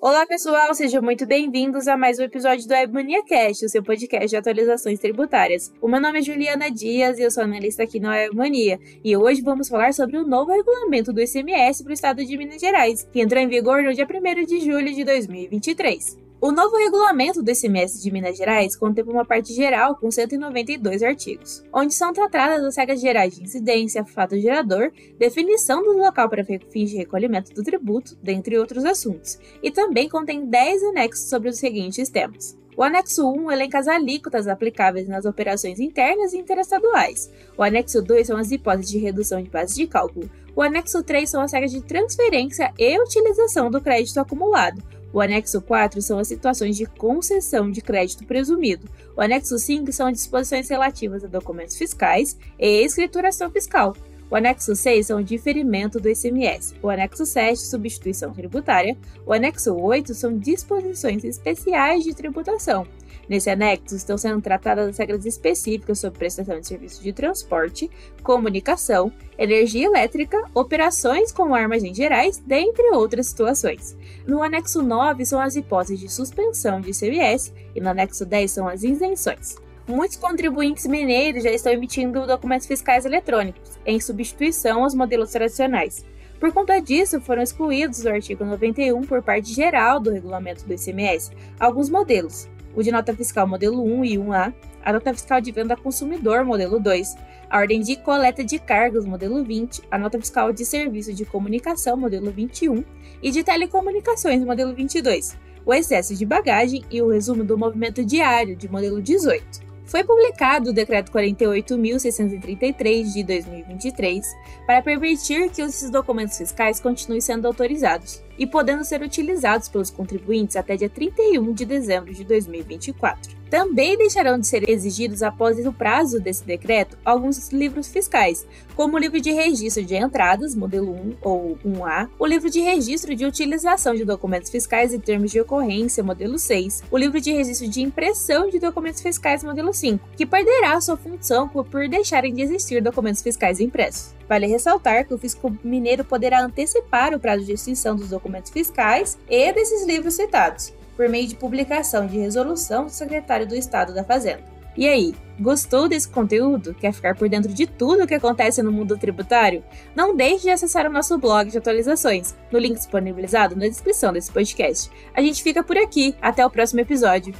Olá, pessoal, sejam muito bem-vindos a mais um episódio do Webmania Cast, o seu podcast de atualizações tributárias. O meu nome é Juliana Dias e eu sou analista aqui na Webmania. E hoje vamos falar sobre o novo regulamento do ICMS para o estado de Minas Gerais, que entrou em vigor no dia 1 de julho de 2023. O novo regulamento do ICMS de Minas Gerais contempla uma parte geral com 192 artigos, onde são tratadas as regras gerais de incidência, fato gerador, definição do local para fins de recolhimento do tributo, dentre outros assuntos, e também contém 10 anexos sobre os seguintes temas. O anexo 1 elenca as alíquotas aplicáveis nas operações internas e interestaduais. O anexo 2 são as hipóteses de redução de base de cálculo. O anexo 3 são as regras de transferência e utilização do crédito acumulado. O anexo 4 são as situações de concessão de crédito presumido. O anexo 5 são as disposições relativas a documentos fiscais e escrituração fiscal. O anexo 6 são o diferimento do ICMS. O anexo 7, substituição tributária. O anexo 8 são disposições especiais de tributação. Nesse anexo estão sendo tratadas as regras específicas sobre prestação de serviços de transporte, comunicação, energia elétrica, operações com armas em gerais, dentre outras situações. No anexo 9 são as hipóteses de suspensão de ICMS e no anexo 10 são as isenções. Muitos contribuintes mineiros já estão emitindo documentos fiscais eletrônicos, em substituição aos modelos tradicionais. Por conta disso, foram excluídos do artigo 91 por parte geral do regulamento do ICMS alguns modelos, o de nota fiscal modelo 1 e 1A, a nota fiscal de venda a consumidor modelo 2, a ordem de coleta de cargos modelo 20, a nota fiscal de serviço de comunicação modelo 21 e de telecomunicações modelo 22, o excesso de bagagem e o resumo do movimento diário de modelo 18. Foi publicado o Decreto 48.633 de 2023 para permitir que esses documentos fiscais continuem sendo autorizados e podendo ser utilizados pelos contribuintes até dia 31 de dezembro de 2024. Também deixarão de ser exigidos após o prazo desse decreto alguns livros fiscais, como o livro de registro de entradas, modelo 1 ou 1A, o livro de registro de utilização de documentos fiscais em termos de ocorrência, modelo 6, o livro de registro de impressão de documentos fiscais, modelo 5, que perderá sua função por deixarem de existir documentos fiscais impressos. Vale ressaltar que o fisco mineiro poderá antecipar o prazo de extinção dos documentos fiscais e desses livros citados, por meio de publicação de resolução do secretário do Estado da Fazenda. E aí, gostou desse conteúdo? Quer ficar por dentro de tudo o que acontece no mundo tributário? Não deixe de acessar o nosso blog de atualizações, no link disponibilizado na descrição desse podcast. A gente fica por aqui, até o próximo episódio.